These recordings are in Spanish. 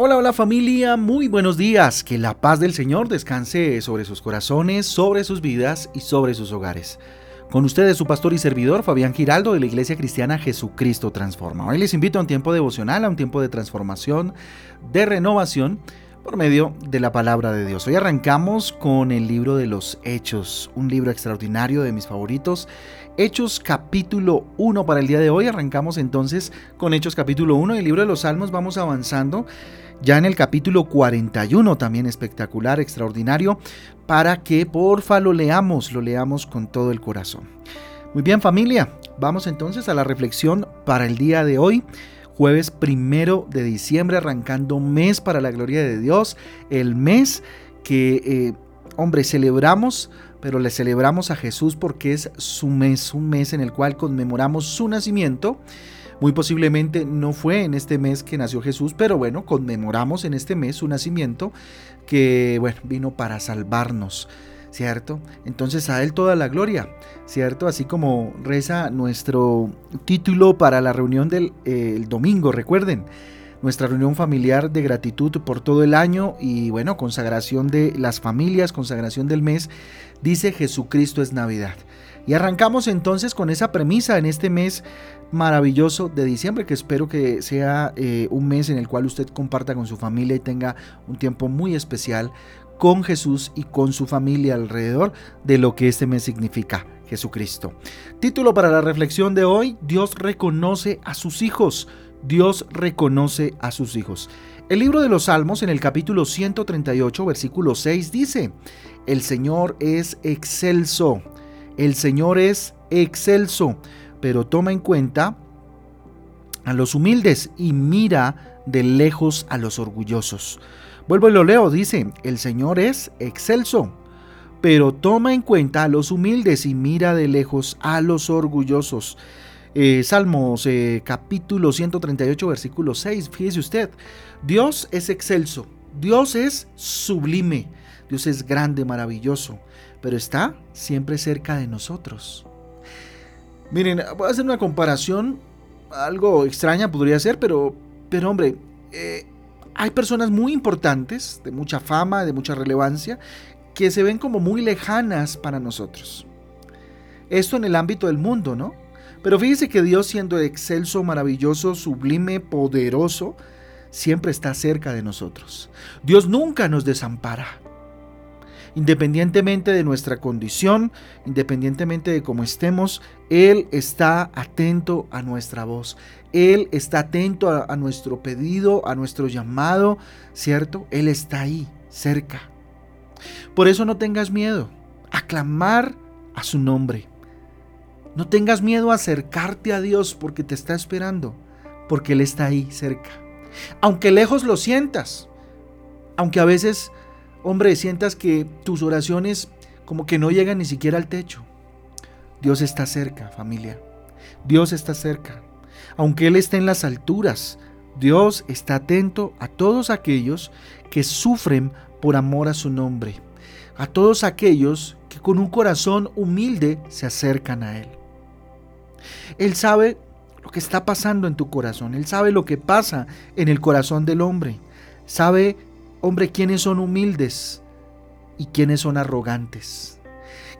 Hola, hola familia, muy buenos días. Que la paz del Señor descanse sobre sus corazones, sobre sus vidas y sobre sus hogares. Con ustedes su pastor y servidor Fabián Giraldo de la Iglesia Cristiana Jesucristo Transforma. Hoy les invito a un tiempo devocional, a un tiempo de transformación, de renovación por medio de la palabra de Dios. Hoy arrancamos con el libro de los Hechos, un libro extraordinario de mis favoritos. Hechos capítulo 1 para el día de hoy. Arrancamos entonces con Hechos capítulo 1. El libro de los Salmos vamos avanzando ya en el capítulo 41, también espectacular, extraordinario, para que porfa lo leamos, lo leamos con todo el corazón. Muy bien familia, vamos entonces a la reflexión para el día de hoy, jueves primero de diciembre, arrancando mes para la gloria de Dios, el mes que, eh, hombre, celebramos pero le celebramos a Jesús porque es su mes, un mes en el cual conmemoramos su nacimiento muy posiblemente no fue en este mes que nació Jesús, pero bueno, conmemoramos en este mes su nacimiento que, bueno, vino para salvarnos. ¿cierto? Entonces a Él toda la gloria, ¿cierto? Así como reza nuestro título para la reunión del eh, domingo, recuerden, nuestra reunión familiar de gratitud por todo el año y bueno, consagración de las familias, consagración del mes, dice Jesucristo es Navidad. Y arrancamos entonces con esa premisa en este mes maravilloso de diciembre, que espero que sea eh, un mes en el cual usted comparta con su familia y tenga un tiempo muy especial con Jesús y con su familia alrededor de lo que este mes significa, Jesucristo. Título para la reflexión de hoy, Dios reconoce a sus hijos. Dios reconoce a sus hijos. El libro de los Salmos en el capítulo 138, versículo 6 dice, El Señor es excelso, el Señor es excelso pero toma en cuenta a los humildes y mira de lejos a los orgullosos. Vuelvo y lo leo, dice, el Señor es excelso, pero toma en cuenta a los humildes y mira de lejos a los orgullosos. Eh, Salmos eh, capítulo 138 versículo 6, fíjese usted, Dios es excelso, Dios es sublime, Dios es grande, maravilloso, pero está siempre cerca de nosotros. Miren, voy a hacer una comparación, algo extraña podría ser, pero, pero hombre, eh, hay personas muy importantes, de mucha fama, de mucha relevancia, que se ven como muy lejanas para nosotros. Esto en el ámbito del mundo, ¿no? Pero fíjese que Dios siendo excelso, maravilloso, sublime, poderoso, siempre está cerca de nosotros. Dios nunca nos desampara independientemente de nuestra condición, independientemente de cómo estemos, Él está atento a nuestra voz. Él está atento a, nuestro pedido, a nuestro llamado, ¿cierto? Él está ahí, cerca. Por eso no tengas miedo a clamar a su nombre. No tengas miedo a acercarte a Dios porque te está esperando, porque Él está ahí cerca. Aunque lejos lo sientas, aunque a veces Hombre, sientas que tus oraciones como que no llegan ni siquiera al techo. Dios está cerca, familia. Dios está cerca. Aunque Él esté en las alturas, Dios está atento a todos aquellos que sufren por amor a su nombre. A todos aquellos que con un corazón humilde se acercan a Él. Él sabe lo que está pasando en tu corazón. Él sabe lo que pasa en el corazón del hombre. Sabe Hombre, ¿quiénes son humildes y quiénes son arrogantes?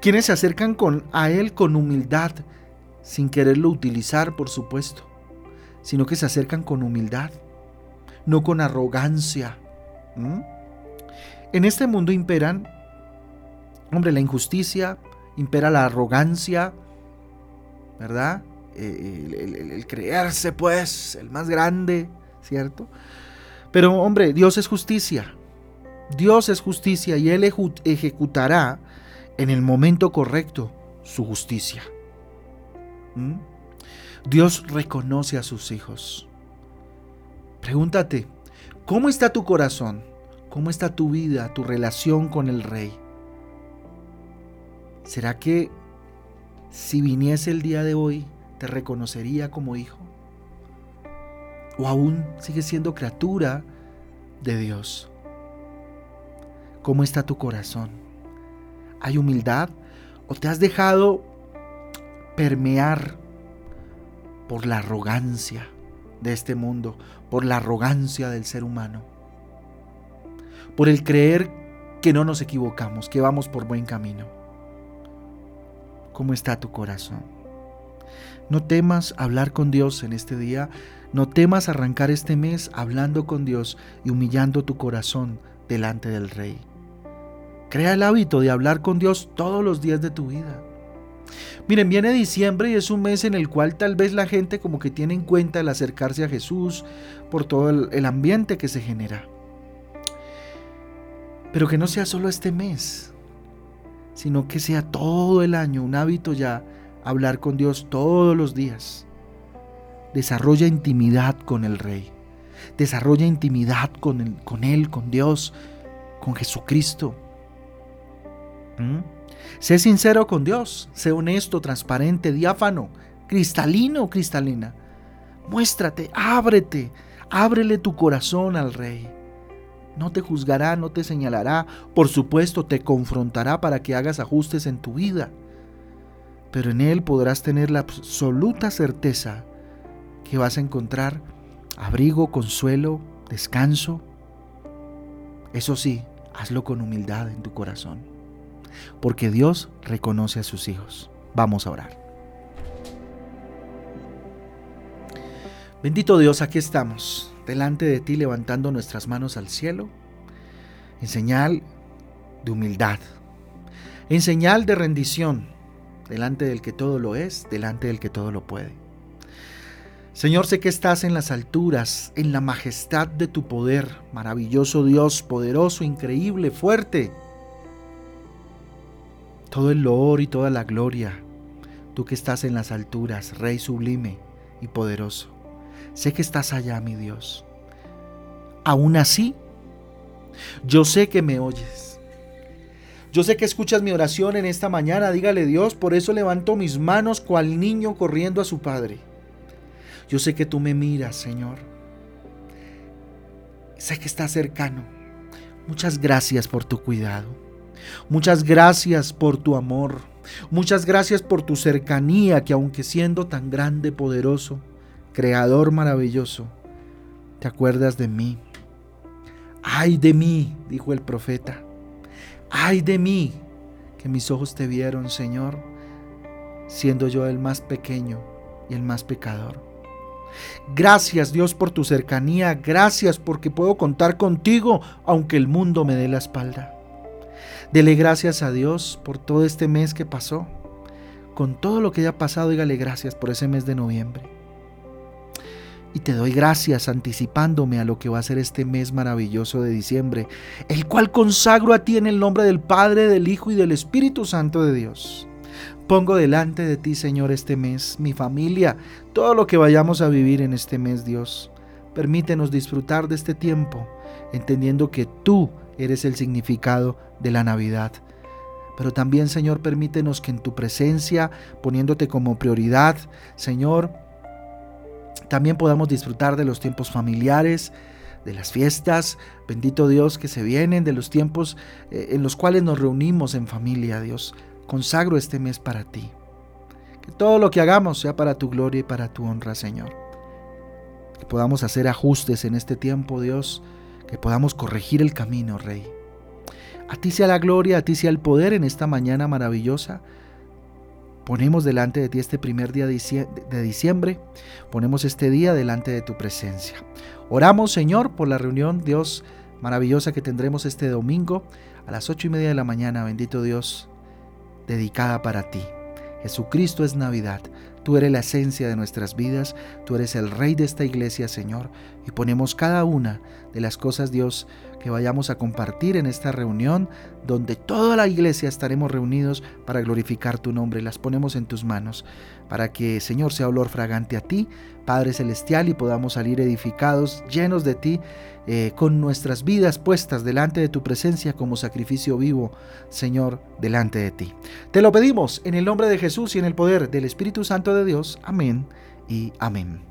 Quienes se acercan a Él con humildad, sin quererlo utilizar, por supuesto, sino que se acercan con humildad, no con arrogancia. En este mundo imperan, hombre, la injusticia, impera la arrogancia, ¿verdad? El, el creerse, pues, el más grande, ¿cierto? Pero hombre, Dios es justicia. Dios es justicia y Él ejecutará en el momento correcto su justicia. ¿Mm? Dios reconoce a sus hijos. Pregúntate, ¿cómo está tu corazón? ¿Cómo está tu vida, tu relación con el Rey? ¿Será que si viniese el día de hoy te reconocería como hijo? o aún sigues siendo criatura de Dios? ¿Cómo está tu corazón? ¿Hay humildad o te has dejado permear por la arrogancia de este mundo, por la arrogancia del ser humano? por el creer que no nos equivocamos, que vamos por buen camino. ¿Cómo está tu corazón? No temas hablar con Dios en este día, no temas arrancar este mes hablando con Dios y humillando tu corazón delante del Rey. Crea el hábito de hablar con Dios todos los días de tu vida. Miren, viene diciembre y es un mes en el cual tal vez la gente como que tiene en cuenta el acercarse a Jesús por todo el, ambiente que se genera. Pero que no sea solo este mes, sino que sea todo el año un hábito ya hablar con Dios todos los días. Desarrolla intimidad con el Rey. Desarrolla intimidad con, con Él, con Dios, con Jesucristo. ¿Mm? Sé sincero con Dios, sé honesto, transparente, diáfano, cristalino cristalina. Muéstrate, ábrete, ábrele tu corazón al Rey. No te juzgará, no te señalará, por supuesto te confrontará para que hagas ajustes en tu vida. Pero en Él podrás tener la absoluta certeza que vas a encontrar abrigo, consuelo, descanso. Eso sí, hazlo con humildad en tu corazón porque Dios reconoce a sus hijos. Vamos a orar. Bendito Dios, aquí estamos, delante de ti levantando nuestras manos al cielo, en señal de humildad, en señal de rendición, delante del que todo lo es, delante del que todo lo puede. Señor, sé que estás en las alturas, en la majestad de tu poder, maravilloso Dios, poderoso, increíble, fuerte todo el loor y toda la gloria, tú que estás en las alturas, Rey sublime y poderoso. Sé que estás allá, mi Dios. Aún así, yo sé que me oyes. Yo sé que escuchas mi oración en esta mañana, dígale Dios, por eso levanto mis manos cual niño corriendo a su Padre. Yo sé que tú me miras, Señor. Sé que estás cercano. Muchas gracias por tu cuidado. Muchas gracias por tu amor. Muchas gracias por tu cercanía que aunque siendo tan grande, poderoso, creador maravilloso, te acuerdas de mí. Ay de mí, dijo el profeta. Ay de mí, que mis ojos te vieron, Señor, siendo yo el más pequeño y el más pecador. Gracias Dios por tu cercanía, gracias porque puedo contar contigo aunque el mundo me dé la espalda. Dele gracias a Dios por todo este mes que pasó. Con todo lo que haya pasado, dígale gracias por ese mes de noviembre. Te doy gracias anticipándome a lo que va a ser este mes maravilloso de diciembre, el cual consagro a ti en el nombre del Padre, del Hijo y del Espíritu Santo de Dios. Pongo delante de ti, Señor, este mes, mi familia, todo lo que vayamos a vivir en este mes, Dios. Permítenos disfrutar de este tiempo, entendiendo que tú eres el significado de la Navidad. Pero también, Señor, permítenos que en tu presencia, poniéndote como prioridad, Señor, también podamos disfrutar de los tiempos familiares, de las fiestas, bendito Dios, que se vienen, de los tiempos eh, en los cuales nos reunimos en familia, Dios. Consagro este mes para ti. Que todo lo que hagamos sea para tu gloria y para tu honra, Señor. Que podamos hacer ajustes en este tiempo, Dios que podamos corregir el camino, Rey. A ti sea la gloria, a ti sea el poder en esta mañana maravillosa. Ponemos delante de ti este primer día de diciembre, ponemos este día delante de tu presencia. Oramos, Señor, por la reunión, Dios, maravillosa que tendremos este domingo a las ocho y media de la mañana, bendito Dios, dedicada para ti. Jesucristo es Navidad. Tú eres la esencia de nuestras vidas, tú eres el Rey de esta iglesia, Señor, y ponemos cada una de las cosas, Dios, que vayamos a compartir en esta reunión, donde toda la iglesia estaremos reunidos para glorificar tu nombre. Las ponemos en tus manos, para que, Señor, sea olor fragante a ti, Padre Celestial, y podamos salir edificados, llenos de ti, eh, con nuestras vidas puestas delante de tu presencia como sacrificio vivo, Señor, delante de ti. Te lo pedimos en el nombre de Jesús y en el poder del Espíritu Santo de Dios. Amén y amén.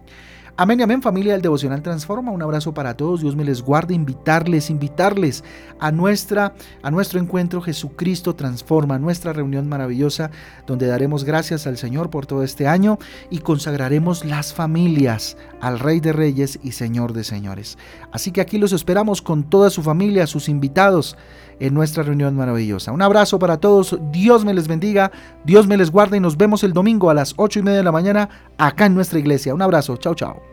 Amén y amén familia del Devocional Transforma. Un abrazo para todos. Dios me les guarde. Invitarles, invitarles a, nuestra, a nuestro encuentro Jesucristo Transforma, nuestra reunión maravillosa donde daremos gracias al Señor por todo este año y consagraremos las familias al Rey de Reyes y Señor de Señores. Así que aquí los esperamos con toda su familia, sus invitados en nuestra reunión maravillosa. Un abrazo para todos. Dios me les bendiga. Dios me les guarde y nos vemos el domingo a las ocho y media de la mañana acá en nuestra iglesia. Un abrazo. Chao, chao.